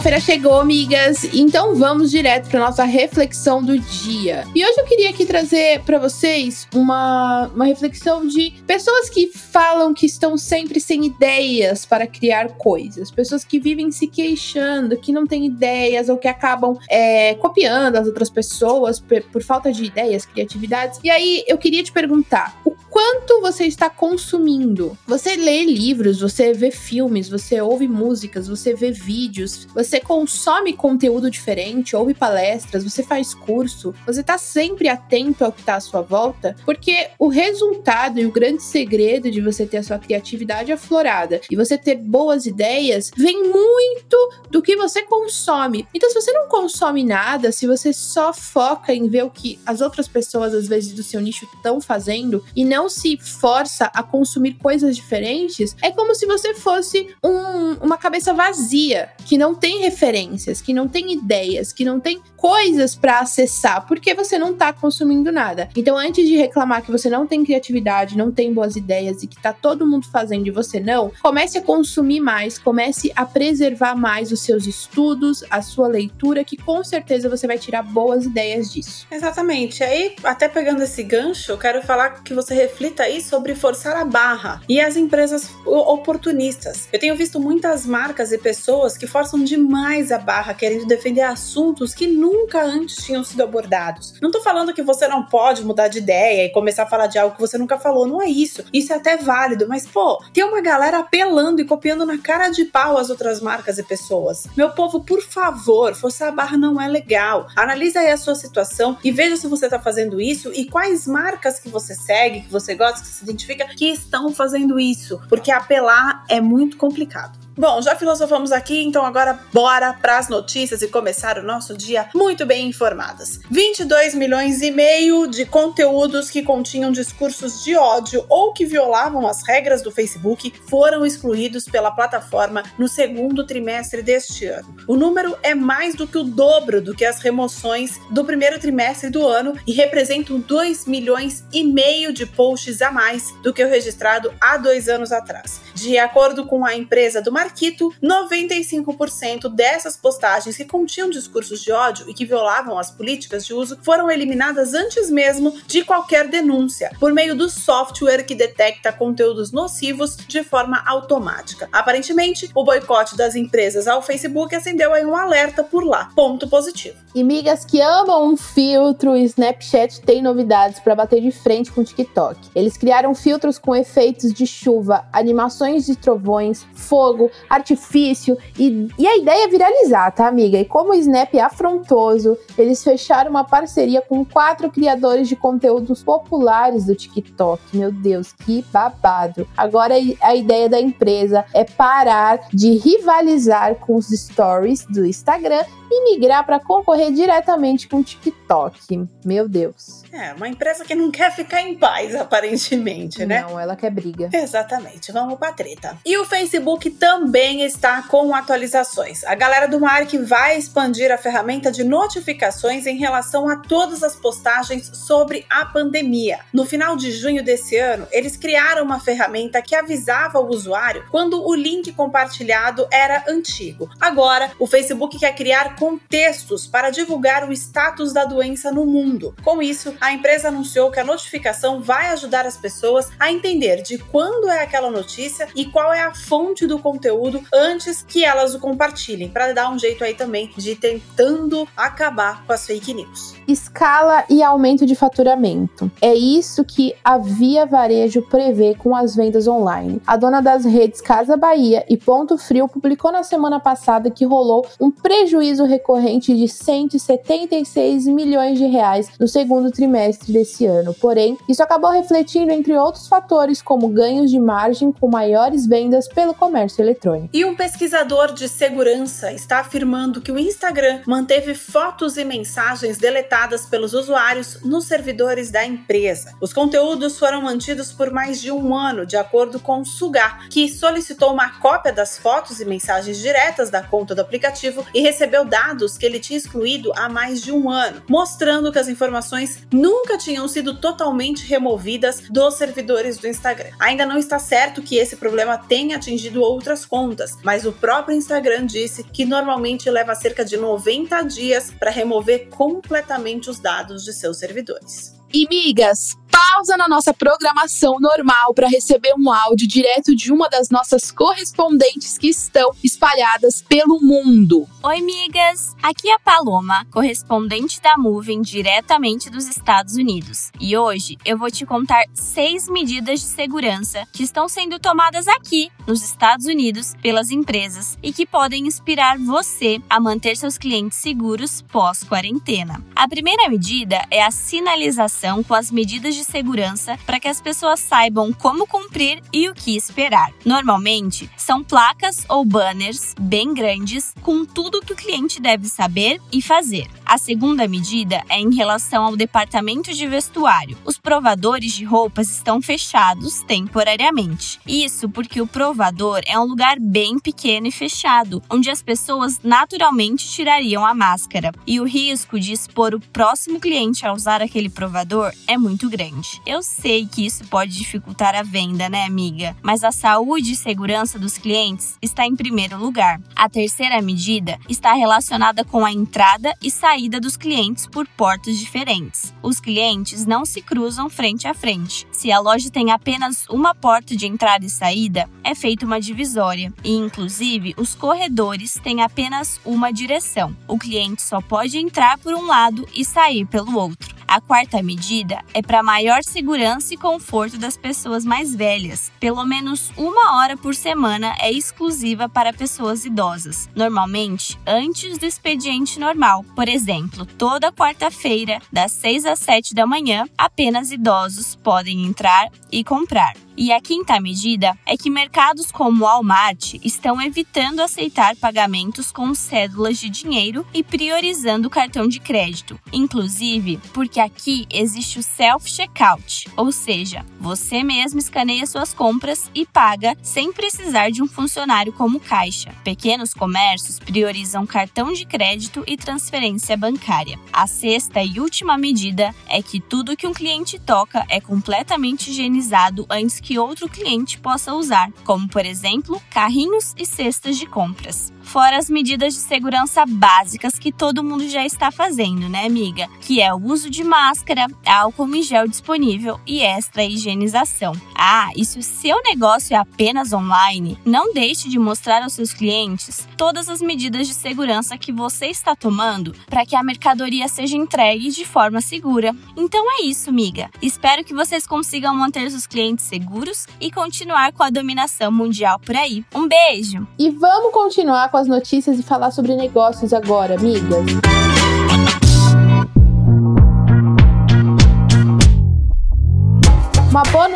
Quarta-feira chegou, amigas, então vamos direto para nossa reflexão do dia. E hoje eu queria aqui trazer para vocês uma, uma reflexão de pessoas que falam que estão sempre sem ideias para criar coisas, pessoas que vivem se queixando, que não têm ideias ou que acabam é, copiando as outras pessoas por, por falta de ideias, criatividades. E aí eu queria te perguntar: quanto você está consumindo? Você lê livros, você vê filmes, você ouve músicas, você vê vídeos, você consome conteúdo diferente, ouve palestras, você faz curso, você tá sempre atento ao que tá à sua volta, porque o resultado e o grande segredo de você ter a sua criatividade aflorada e você ter boas ideias vem muito do que você consome. Então, se você não consome nada, se você só foca em ver o que as outras pessoas, às vezes, do seu nicho estão fazendo e não se força a consumir coisas diferentes, é como se você fosse um, uma cabeça vazia, que não tem referências, que não tem ideias, que não tem coisas para acessar, porque você não tá consumindo nada. Então, antes de reclamar que você não tem criatividade, não tem boas ideias e que tá todo mundo fazendo e você não, comece a consumir mais, comece a preservar mais os seus estudos, a sua leitura, que com certeza você vai tirar boas ideias disso. Exatamente. Aí, até pegando esse gancho, eu quero falar que você reflita aí sobre forçar a barra e as empresas oportunistas. Eu tenho visto muitas marcas e pessoas que forçam de demais a barra querendo defender assuntos que nunca antes tinham sido abordados. Não tô falando que você não pode mudar de ideia e começar a falar de algo que você nunca falou, não é isso. Isso é até válido, mas pô, tem uma galera apelando e copiando na cara de pau as outras marcas e pessoas. Meu povo, por favor, forçar a barra não é legal. Analisa aí a sua situação e veja se você tá fazendo isso e quais marcas que você segue, que você gosta, que se identifica, que estão fazendo isso. Porque apelar é muito complicado. Bom, já filosofamos aqui, então agora bora para as notícias e começar o nosso dia muito bem informadas. 22 milhões e meio de conteúdos que continham discursos de ódio ou que violavam as regras do Facebook foram excluídos pela plataforma no segundo trimestre deste ano. O número é mais do que o dobro do que as remoções do primeiro trimestre do ano e representam 2 milhões e meio de posts a mais do que o registrado há dois anos atrás. De acordo com a empresa do Marquito, 95% dessas postagens que continham discursos de ódio e que violavam as políticas de uso foram eliminadas antes mesmo de qualquer denúncia, por meio do software que detecta conteúdos nocivos de forma automática. Aparentemente, o boicote das empresas ao Facebook acendeu aí um alerta por lá. Ponto positivo. E migas que amam um filtro, o Snapchat tem novidades para bater de frente com o TikTok. Eles criaram filtros com efeitos de chuva, animações de trovões, fogo, artifício e, e a ideia é viralizar, tá, amiga? E como o Snap é afrontoso, eles fecharam uma parceria com quatro criadores de conteúdos populares do TikTok. Meu Deus, que babado. Agora a ideia da empresa é parar de rivalizar com os stories do Instagram e migrar para concorrer diretamente com o TikTok. Meu Deus. É, uma empresa que não quer ficar em paz, aparentemente, né? Não, ela quer briga. Exatamente, vamos pra treta. E o Facebook também está com atualizações. A galera do Mark vai expandir a ferramenta de notificações em relação a todas as postagens sobre a pandemia. No final de junho desse ano, eles criaram uma ferramenta que avisava o usuário quando o link compartilhado era antigo. Agora, o Facebook quer criar contextos para divulgar o status da doença no mundo. Com isso, a empresa anunciou que a notificação vai ajudar as pessoas a entender de quando é aquela notícia e qual é a fonte do conteúdo conteúdo antes que elas o compartilhem, para dar um jeito aí também de tentando acabar com as fake news. Escala e aumento de faturamento. É isso que a Via Varejo prevê com as vendas online. A dona das redes Casa Bahia e Ponto Frio publicou na semana passada que rolou um prejuízo recorrente de 176 milhões de reais no segundo trimestre desse ano. Porém, isso acabou refletindo entre outros fatores como ganhos de margem com maiores vendas pelo comércio eletrônico. E um pesquisador de segurança está afirmando que o Instagram manteve fotos e mensagens deletadas pelos usuários nos servidores da empresa. Os conteúdos foram mantidos por mais de um ano, de acordo com o Sugar, que solicitou uma cópia das fotos e mensagens diretas da conta do aplicativo e recebeu dados que ele tinha excluído há mais de um ano, mostrando que as informações nunca tinham sido totalmente removidas dos servidores do Instagram. Ainda não está certo que esse problema tenha atingido outras contas, mas o próprio Instagram disse que normalmente leva cerca de 90 dias para remover completamente os dados de seus servidores. E migas, pausa na nossa programação normal para receber um áudio direto de uma das nossas correspondentes que estão espalhadas pelo mundo. Oi, migas! Aqui é a Paloma, correspondente da Moving diretamente dos Estados Unidos. E hoje eu vou te contar seis medidas de segurança que estão sendo tomadas aqui, nos Estados Unidos, pelas empresas e que podem inspirar você a manter seus clientes seguros pós-quarentena. A primeira medida é a sinalização com as medidas de segurança para que as pessoas saibam como cumprir e o que esperar. Normalmente, são placas ou banners bem grandes com tudo que o cliente deve saber e fazer. A segunda medida é em relação ao departamento de vestuário. Os provadores de roupas estão fechados temporariamente. Isso porque o provador é um lugar bem pequeno e fechado, onde as pessoas naturalmente tirariam a máscara. E o risco de expor o próximo cliente a usar aquele provador é muito grande. Eu sei que isso pode dificultar a venda, né, amiga? Mas a saúde e segurança dos clientes está em primeiro lugar. A terceira medida está relacionada com a entrada e saída dos clientes por portas diferentes. Os clientes não se cruzam frente a frente. Se a loja tem apenas uma porta de entrada e saída, é feita uma divisória. E, inclusive, os corredores têm apenas uma direção. O cliente só pode entrar por um lado e sair pelo outro. A quarta medida é para maior segurança e conforto das pessoas mais velhas. Pelo menos uma hora por semana é exclusiva para pessoas idosas, normalmente antes do expediente normal. Por exemplo, toda quarta-feira, das 6 às 7 da manhã, apenas idosos podem entrar e comprar. E a quinta medida é que mercados como o Walmart estão evitando aceitar pagamentos com cédulas de dinheiro e priorizando o cartão de crédito, inclusive porque aqui existe o self-checkout, ou seja, você mesmo escaneia suas compras e paga sem precisar de um funcionário como caixa. Pequenos comércios priorizam cartão de crédito e transferência bancária. A sexta e última medida é que tudo que um cliente toca é completamente higienizado antes que outro cliente possa usar, como por exemplo, carrinhos e cestas de compras. Fora as medidas de segurança básicas que todo mundo já está fazendo, né, amiga? Que é o uso de máscara, álcool em gel disponível e extra higienização. Ah, e se o seu negócio é apenas online, não deixe de mostrar aos seus clientes todas as medidas de segurança que você está tomando para que a mercadoria seja entregue de forma segura. Então é isso, amiga. Espero que vocês consigam manter seus clientes seguros e continuar com a dominação mundial por aí. Um beijo! E vamos continuar com as notícias e falar sobre negócios agora, amigas.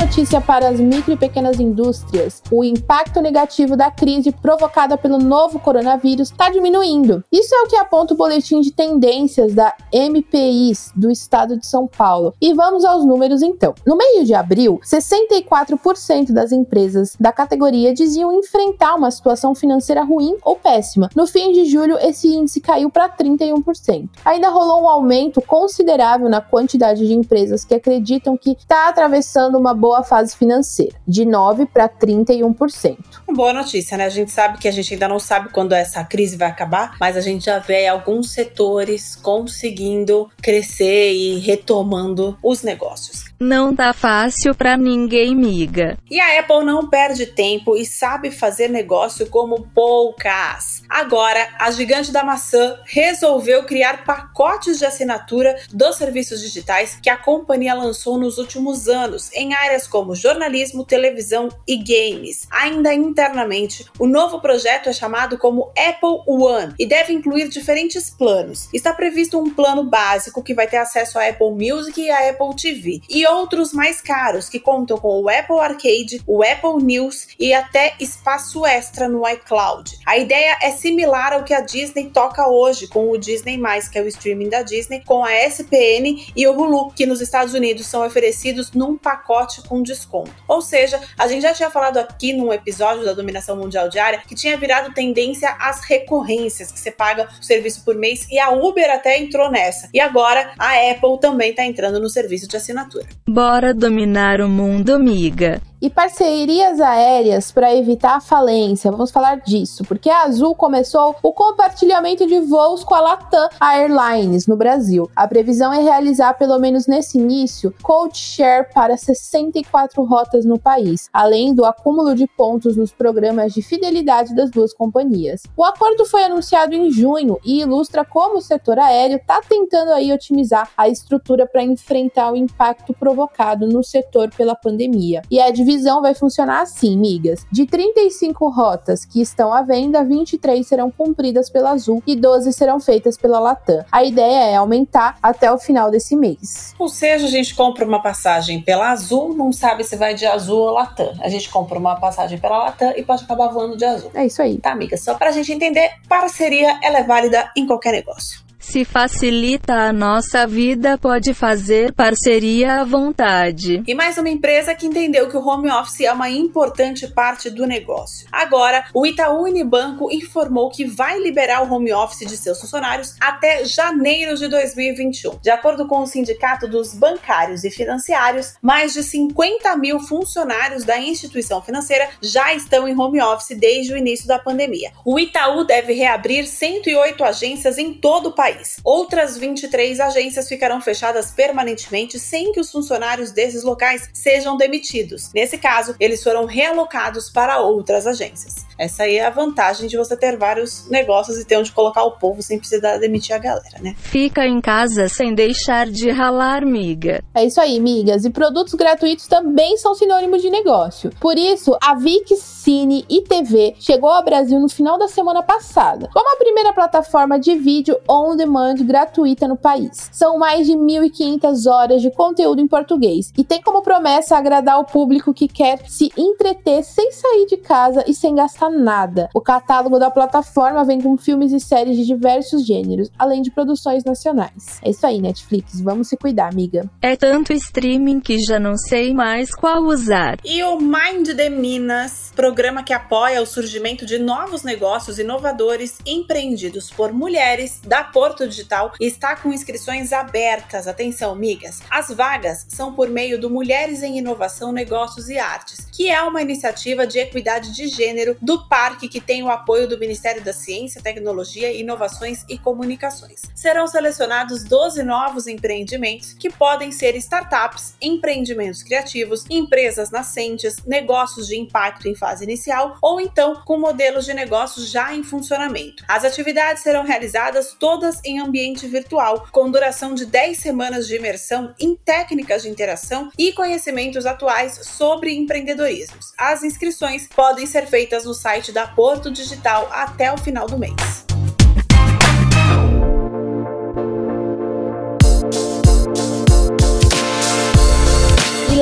Notícia para as micro e pequenas indústrias: o impacto negativo da crise provocada pelo novo coronavírus está diminuindo. Isso é o que aponta o boletim de tendências da MPIs do estado de São Paulo. E vamos aos números então. No meio de abril, 64% das empresas da categoria diziam enfrentar uma situação financeira ruim ou péssima. No fim de julho, esse índice caiu para 31%. Ainda rolou um aumento considerável na quantidade de empresas que acreditam que está atravessando uma boa fase financeira, de 9 para 31%. Boa notícia, né? A gente sabe que a gente ainda não sabe quando essa crise vai acabar, mas a gente já vê alguns setores conseguindo crescer e retomando os negócios. Não tá fácil para ninguém, miga. E a Apple não perde tempo e sabe fazer negócio como poucas. Agora, a gigante da maçã resolveu criar pacotes de assinatura dos serviços digitais que a companhia lançou nos últimos anos em áreas como jornalismo, televisão e games. Ainda internamente, o novo projeto é chamado como Apple One e deve incluir diferentes planos. Está previsto um plano básico que vai ter acesso a Apple Music e a Apple TV e outros mais caros que contam com o Apple Arcade, o Apple News e até espaço extra no iCloud. A ideia é similar ao que a Disney toca hoje com o Disney+, que é o streaming da Disney, com a SPN e o Hulu, que nos Estados Unidos são oferecidos num pacote com desconto. Ou seja, a gente já tinha falado aqui num episódio da dominação mundial diária que tinha virado tendência às recorrências, que você paga o serviço por mês e a Uber até entrou nessa. E agora a Apple também está entrando no serviço de assinatura. Bora dominar o mundo, amiga e parcerias aéreas para evitar a falência. Vamos falar disso, porque a Azul começou o compartilhamento de voos com a Latam Airlines no Brasil. A previsão é realizar, pelo menos nesse início, code share para 64 rotas no país, além do acúmulo de pontos nos programas de fidelidade das duas companhias. O acordo foi anunciado em junho e ilustra como o setor aéreo está tentando aí otimizar a estrutura para enfrentar o impacto provocado no setor pela pandemia. E a divisão divisão vai funcionar assim, migas. De 35 rotas que estão à venda, 23 serão cumpridas pela Azul e 12 serão feitas pela Latam. A ideia é aumentar até o final desse mês. Ou seja, a gente compra uma passagem pela Azul, não sabe se vai de Azul ou Latam. A gente compra uma passagem pela Latam e pode acabar voando de Azul. É isso aí. Tá, amiga? Só pra gente entender, parceria ela é válida em qualquer negócio. Se facilita a nossa vida, pode fazer parceria à vontade. E mais uma empresa que entendeu que o home office é uma importante parte do negócio. Agora, o Itaú Unibanco informou que vai liberar o home office de seus funcionários até janeiro de 2021. De acordo com o Sindicato dos Bancários e Financiários, mais de 50 mil funcionários da instituição financeira já estão em home office desde o início da pandemia. O Itaú deve reabrir 108 agências em todo o país país. Outras 23 agências ficarão fechadas permanentemente sem que os funcionários desses locais sejam demitidos. Nesse caso, eles foram realocados para outras agências. Essa aí é a vantagem de você ter vários negócios e ter onde colocar o povo sem precisar demitir a galera, né? Fica em casa sem deixar de ralar, miga. É isso aí, migas. E produtos gratuitos também são sinônimo de negócio. Por isso, a VIX Cine e TV chegou ao Brasil no final da semana passada, como a primeira plataforma de vídeo on demand gratuita no país. São mais de 1.500 horas de conteúdo em português e tem como promessa agradar o público que quer se entreter sem sair de casa e sem gastar nada. O catálogo da plataforma vem com filmes e séries de diversos gêneros, além de produções nacionais. É isso aí, Netflix, vamos se cuidar, amiga. É tanto streaming que já não sei mais qual usar. E o Mind the Minas, programa que apoia o surgimento de novos negócios inovadores empreendidos por mulheres da Porto Digital, está com inscrições abertas. Atenção, migas. As vagas são por meio do Mulheres em Inovação, Negócios e Artes, que é uma iniciativa de equidade de gênero do do parque que tem o apoio do Ministério da Ciência, Tecnologia, Inovações e Comunicações. Serão selecionados 12 novos empreendimentos que podem ser startups, empreendimentos criativos, empresas nascentes, negócios de impacto em fase inicial ou então com modelos de negócios já em funcionamento. As atividades serão realizadas todas em ambiente virtual, com duração de 10 semanas de imersão em técnicas de interação e conhecimentos atuais sobre empreendedorismo. As inscrições podem ser feitas no site da Porto Digital até o final do mês.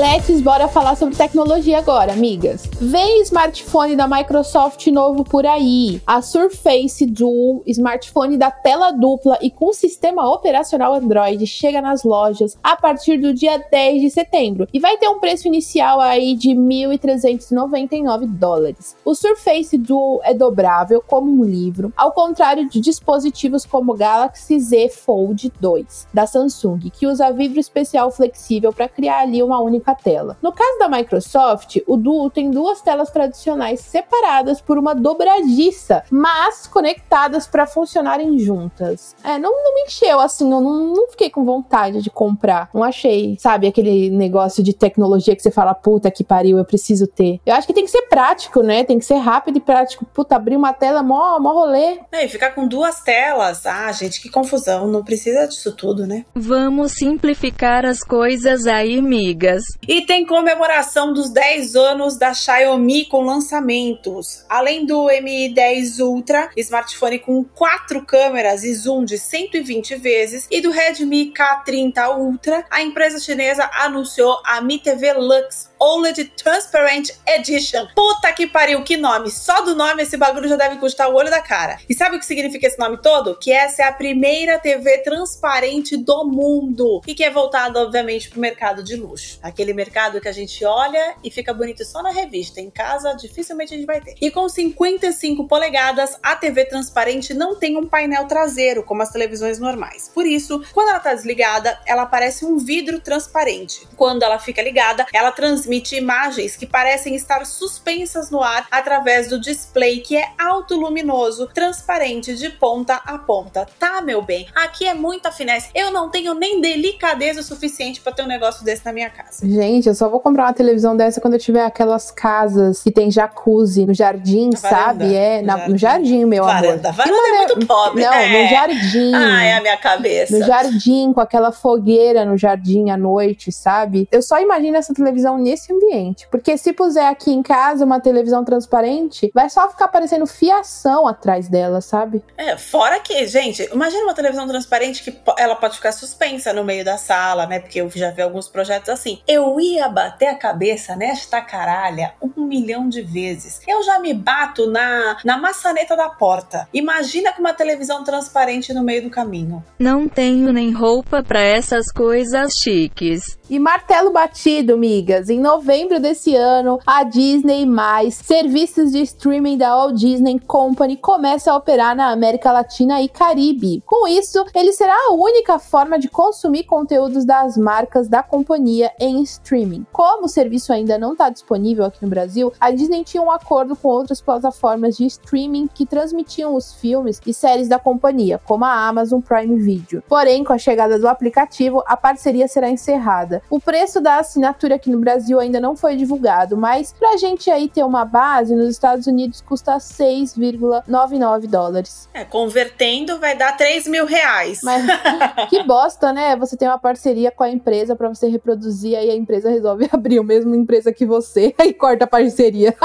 Let's bora falar sobre tecnologia agora, amigas. Vem smartphone da Microsoft novo por aí. A Surface Duo, smartphone da tela dupla e com sistema operacional Android, chega nas lojas a partir do dia 10 de setembro e vai ter um preço inicial aí de 1.399 dólares. O Surface Duo é dobrável como um livro, ao contrário de dispositivos como o Galaxy Z Fold 2 da Samsung, que usa vidro especial flexível para criar ali uma única tela. No caso da Microsoft, o Duo tem duas telas tradicionais separadas por uma dobradiça, mas conectadas para funcionarem juntas. É, não, não me encheu assim, eu não, não fiquei com vontade de comprar. Não achei, sabe, aquele negócio de tecnologia que você fala, puta que pariu, eu preciso ter. Eu acho que tem que ser prático, né? Tem que ser rápido e prático. Puta, abrir uma tela, mó, mó rolê. É, e ficar com duas telas. Ah, gente, que confusão. Não precisa disso tudo, né? Vamos simplificar as coisas aí, migas. E tem comemoração dos 10 anos da Xiaomi com lançamentos. Além do Mi 10 Ultra, smartphone com quatro câmeras e zoom de 120 vezes, e do Redmi K30 Ultra, a empresa chinesa anunciou a Mi TV Lux OLED Transparent Edition. Puta que pariu, que nome! Só do nome esse bagulho já deve custar o olho da cara. E sabe o que significa esse nome todo? Que essa é a primeira TV transparente do mundo e que é voltada, obviamente, pro mercado de luxo. Aquele mercado que a gente olha e fica bonito só na revista. Em casa, dificilmente a gente vai ter. E com 55 polegadas, a TV transparente não tem um painel traseiro, como as televisões normais. Por isso, quando ela tá desligada, ela parece um vidro transparente. Quando ela fica ligada, ela transmite transmite imagens que parecem estar suspensas no ar através do display que é autoluminoso, transparente de ponta a ponta. Tá, meu bem? Aqui é muita finesse. Eu não tenho nem delicadeza o suficiente para ter um negócio desse na minha casa. Gente, eu só vou comprar uma televisão dessa quando eu tiver aquelas casas que tem jacuzzi no jardim, sabe? É, no, na, jardim. no jardim, meu varanda. amor. Varanda é muito pobre. Não, é. no jardim. Ah, é a minha cabeça. No jardim, com aquela fogueira no jardim à noite, sabe? Eu só imagino essa televisão nesse esse ambiente. Porque se puser aqui em casa uma televisão transparente, vai só ficar aparecendo fiação atrás dela, sabe? É, fora que, gente, imagina uma televisão transparente que ela pode ficar suspensa no meio da sala, né? Porque eu já vi alguns projetos assim. Eu ia bater a cabeça nesta caralha um milhão de vezes. Eu já me bato na, na maçaneta da porta. Imagina com uma televisão transparente no meio do caminho. Não tenho nem roupa para essas coisas chiques. E martelo batido, migas. Em novembro desse ano, a Disney serviços de streaming da Walt Disney Company começa a operar na América Latina e Caribe. Com isso, ele será a única forma de consumir conteúdos das marcas da companhia em streaming. Como o serviço ainda não está disponível aqui no Brasil, a Disney tinha um acordo com outras plataformas de streaming que transmitiam os filmes e séries da companhia, como a Amazon Prime Video. Porém, com a chegada do aplicativo, a parceria será encerrada. O preço da assinatura aqui no Brasil ainda não foi divulgado, mas pra gente aí ter uma base, nos Estados Unidos custa 6,99 dólares. É, convertendo vai dar 3 mil reais. Mas que bosta, né? Você tem uma parceria com a empresa para você reproduzir, aí a empresa resolve abrir a mesma empresa que você, aí corta a parceria.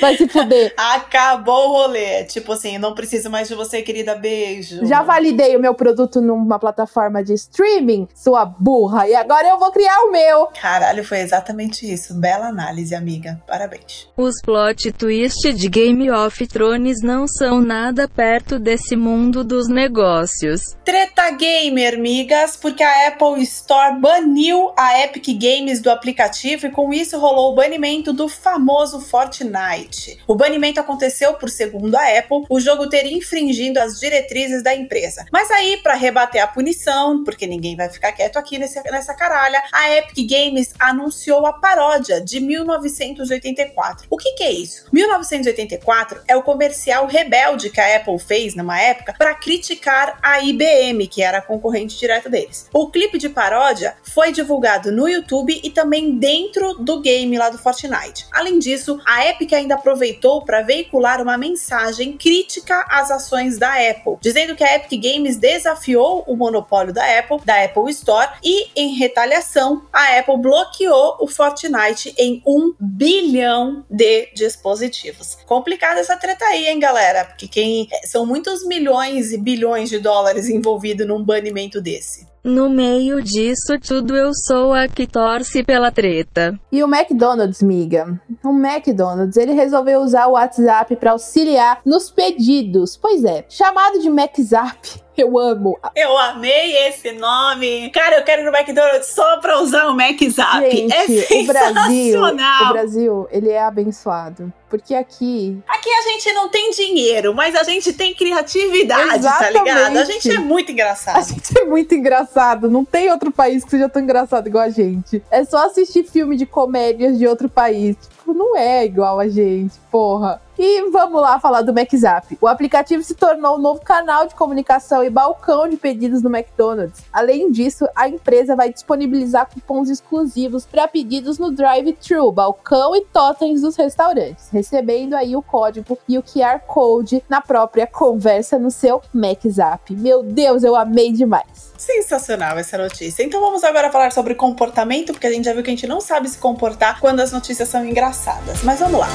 vai se fuder. Acabou o rolê. Tipo assim, não preciso mais de você, querida. Beijo. Já validei o meu produto numa plataforma de streaming, sua burra, e agora eu vou criar o meu. Caralho, foi exatamente isso. Bela análise, amiga. Parabéns. Os plot twist de Game of Thrones não são nada perto desse mundo dos negócios. Treta gamer, amigas, porque a Apple Store baniu a Epic Games do aplicativo e com isso rolou o banimento do famoso Fortnite. O banimento aconteceu por segundo a Apple, o jogo ter infringindo as diretrizes da empresa. Mas aí, para rebater a punição, porque ninguém vai ficar quieto aqui nesse, nessa caralha, a Epic Games anunciou a paródia de 1984. O que, que é isso? 1984 é o comercial rebelde que a Apple fez numa época para criticar a IBM, que era a concorrente direta deles. O clipe de paródia foi divulgado no YouTube e também dentro do game lá do Fortnite. Além disso, a Epic ainda aproveitou para veicular uma mensagem crítica às ações da Apple, dizendo que a Epic Games desafiou o monopólio da Apple, da Apple Store, e em retaliação, a Apple bloqueou o Fortnite em um bilhão de dispositivos. Complicada essa treta aí, hein, galera? Porque quem são muitos milhões e bilhões de dólares envolvidos num banimento desse. No meio disso tudo eu sou a que torce pela treta. E o McDonald's, miga? O McDonald's, ele resolveu usar o WhatsApp para auxiliar nos pedidos. Pois é, chamado de McZap eu amo. Eu amei esse nome. Cara, eu quero ir no McDonald's só pra usar o McZap. Gente, é sensacional. O Brasil, o Brasil, ele é abençoado. Porque aqui. Aqui a gente não tem dinheiro, mas a gente tem criatividade, Exatamente. tá ligado? A gente é muito engraçado. A gente é muito engraçado. Não tem outro país que seja tão engraçado igual a gente. É só assistir filme de comédias de outro país. Tipo, não é igual a gente, porra. E vamos lá falar do McZap. O aplicativo se tornou um novo canal de comunicação e balcão de pedidos no McDonald's. Além disso, a empresa vai disponibilizar cupons exclusivos para pedidos no drive-thru, balcão e totens dos restaurantes, recebendo aí o código e o QR Code na própria conversa no seu McZap. Meu Deus, eu amei demais. Sensacional essa notícia. Então vamos agora falar sobre comportamento, porque a gente já viu que a gente não sabe se comportar quando as notícias são engraçadas. Mas vamos lá.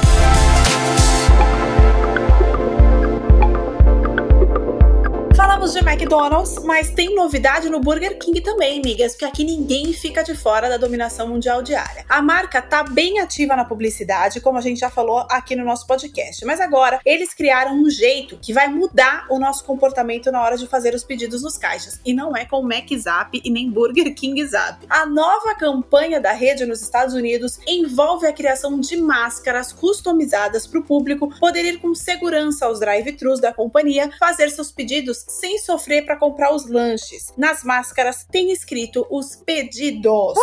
Falamos de McDonald's, mas tem novidade no Burger King também, migas, porque aqui ninguém fica de fora da dominação mundial diária. A marca tá bem ativa na publicidade, como a gente já falou aqui no nosso podcast, mas agora eles criaram um jeito que vai mudar o nosso comportamento na hora de fazer os pedidos nos caixas. E não é com Mac Zap e nem Burger King Zap. A nova campanha da rede nos Estados Unidos envolve a criação de máscaras customizadas para o público poder ir com segurança aos drive-thrus da companhia, fazer seus pedidos sem sofrer para comprar os lanches. Nas máscaras tem escrito os pedidos.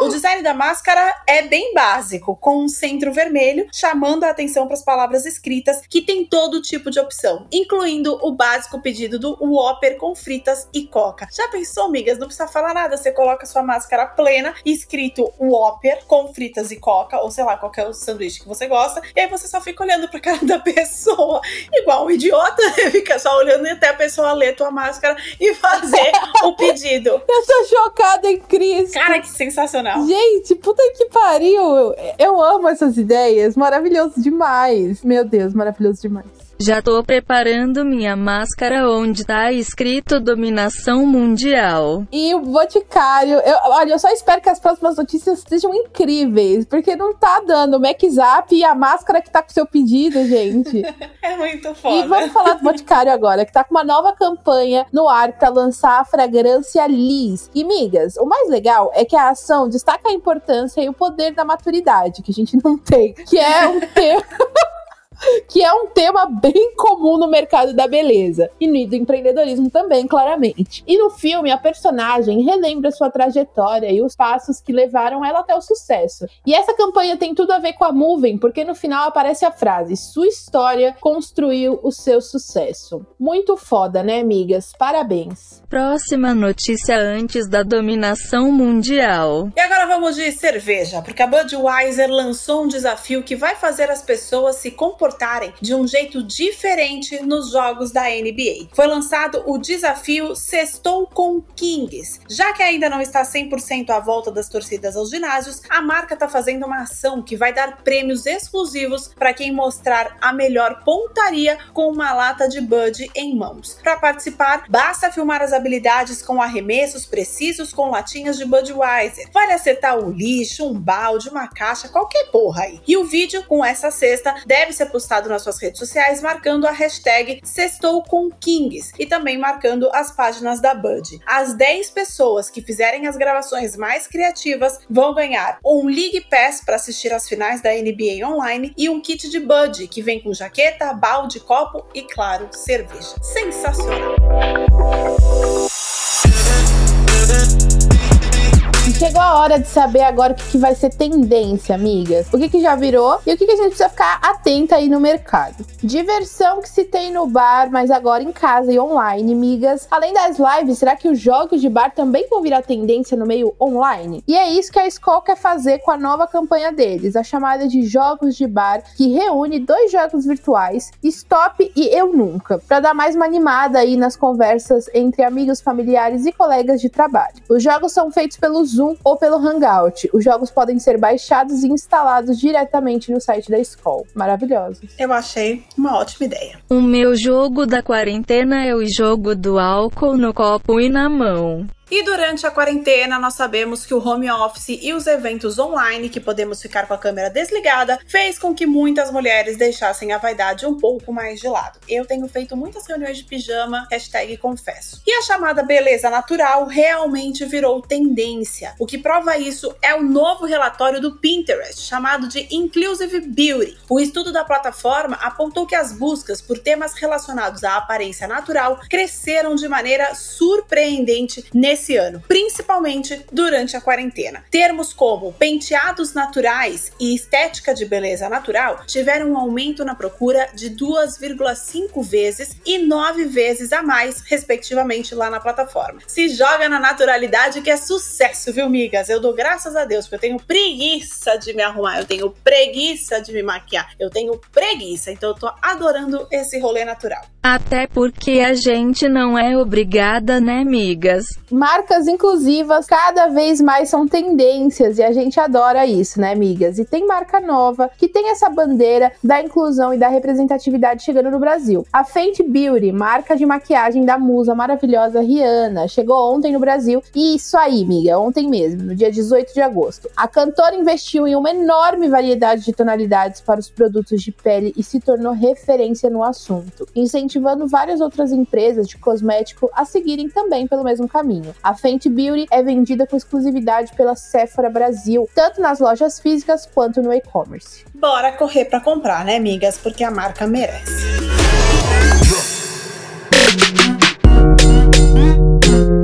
O design da máscara é bem básico, com um centro vermelho chamando a atenção para as palavras escritas, que tem todo tipo de opção, incluindo o básico pedido do Whopper com fritas e coca. Já pensou, amigas? Não precisa falar nada, você coloca sua máscara plena, escrito Whopper com fritas e coca, ou sei lá, qualquer sanduíche que você gosta, e aí você só fica olhando para cara da pessoa, igual um idiota, fica só olhando até a pessoa ler tua máscara e fazer o pedido. Eu tô chocada em Cristo. Cara, que sensacional. Gente, puta que pariu. Eu amo essas ideias. Maravilhoso demais. Meu Deus, maravilhoso demais. Já tô preparando minha máscara onde tá escrito dominação mundial. E o Boticário, eu, olha, eu só espero que as próximas notícias sejam incríveis, porque não tá dando o MacZap e a máscara que tá com seu pedido, gente. é muito foda. E vamos falar do Boticário agora, que tá com uma nova campanha no ar para lançar a fragrância Liz. E migas, o mais legal é que a ação destaca a importância e o poder da maturidade, que a gente não tem, que é um termo que é um tema bem comum no mercado da beleza e no do empreendedorismo também, claramente. E no filme, a personagem relembra sua trajetória e os passos que levaram ela até o sucesso. E essa campanha tem tudo a ver com a Moving, porque no final aparece a frase: Sua história construiu o seu sucesso. Muito foda, né, amigas? Parabéns. Próxima notícia antes da dominação mundial. E agora vamos de cerveja, porque a Budweiser lançou um desafio que vai fazer as pessoas se comportarem comportarem de um jeito diferente nos jogos da NBA. Foi lançado o desafio Sextou com Kings. Já que ainda não está 100% à volta das torcidas aos ginásios, a marca está fazendo uma ação que vai dar prêmios exclusivos para quem mostrar a melhor pontaria com uma lata de Bud em mãos. Para participar, basta filmar as habilidades com arremessos precisos com latinhas de Budweiser. Vale acertar um lixo, um balde, uma caixa, qualquer porra aí. E o vídeo com essa cesta deve ser postado nas suas redes sociais marcando a hashtag Sextou com Kings e também marcando as páginas da Bud. As 10 pessoas que fizerem as gravações mais criativas vão ganhar um League Pass para assistir às finais da NBA online e um kit de Bud que vem com jaqueta, balde, copo e, claro, cerveja. Sensacional! Chegou a hora de saber agora o que, que vai ser tendência, amigas. O que, que já virou e o que, que a gente precisa ficar atenta aí no mercado. Diversão que se tem no bar, mas agora em casa e online, amigas. Além das lives, será que os jogos de bar também vão virar tendência no meio online? E é isso que a Skoll quer fazer com a nova campanha deles, a chamada de Jogos de Bar, que reúne dois jogos virtuais, Stop e Eu Nunca, para dar mais uma animada aí nas conversas entre amigos, familiares e colegas de trabalho. Os jogos são feitos pelo Zoom Zoom ou pelo Hangout. Os jogos podem ser baixados e instalados diretamente no site da escola. Maravilhosos. Eu achei uma ótima ideia. O meu jogo da quarentena é o jogo do álcool no copo e na mão. E durante a quarentena, nós sabemos que o home office e os eventos online, que podemos ficar com a câmera desligada, fez com que muitas mulheres deixassem a vaidade um pouco mais de lado. Eu tenho feito muitas reuniões de pijama, hashtag confesso. E a chamada beleza natural realmente virou tendência. O que prova isso é o novo relatório do Pinterest, chamado de Inclusive Beauty. O estudo da plataforma apontou que as buscas por temas relacionados à aparência natural cresceram de maneira surpreendente nesse esse ano, principalmente durante a quarentena. Termos como penteados naturais e estética de beleza natural tiveram um aumento na procura de 2,5 vezes e 9 vezes a mais, respectivamente, lá na plataforma. Se joga na naturalidade que é sucesso, viu, migas? Eu dou graças a Deus, porque eu tenho preguiça de me arrumar, eu tenho preguiça de me maquiar, eu tenho preguiça, então eu tô adorando esse rolê natural. Até porque a gente não é obrigada, né, migas? Marcas inclusivas cada vez mais são tendências e a gente adora isso, né, migas? E tem marca nova que tem essa bandeira da inclusão e da representatividade chegando no Brasil. A Fenty Beauty, marca de maquiagem da musa maravilhosa Rihanna, chegou ontem no Brasil e isso aí, miga, ontem mesmo, no dia 18 de agosto. A cantora investiu em uma enorme variedade de tonalidades para os produtos de pele e se tornou referência no assunto incentivando várias outras empresas de cosmético a seguirem também pelo mesmo caminho. A Fenty Beauty é vendida com exclusividade pela Sephora Brasil, tanto nas lojas físicas quanto no e-commerce. Bora correr para comprar, né, amigas? Porque a marca merece.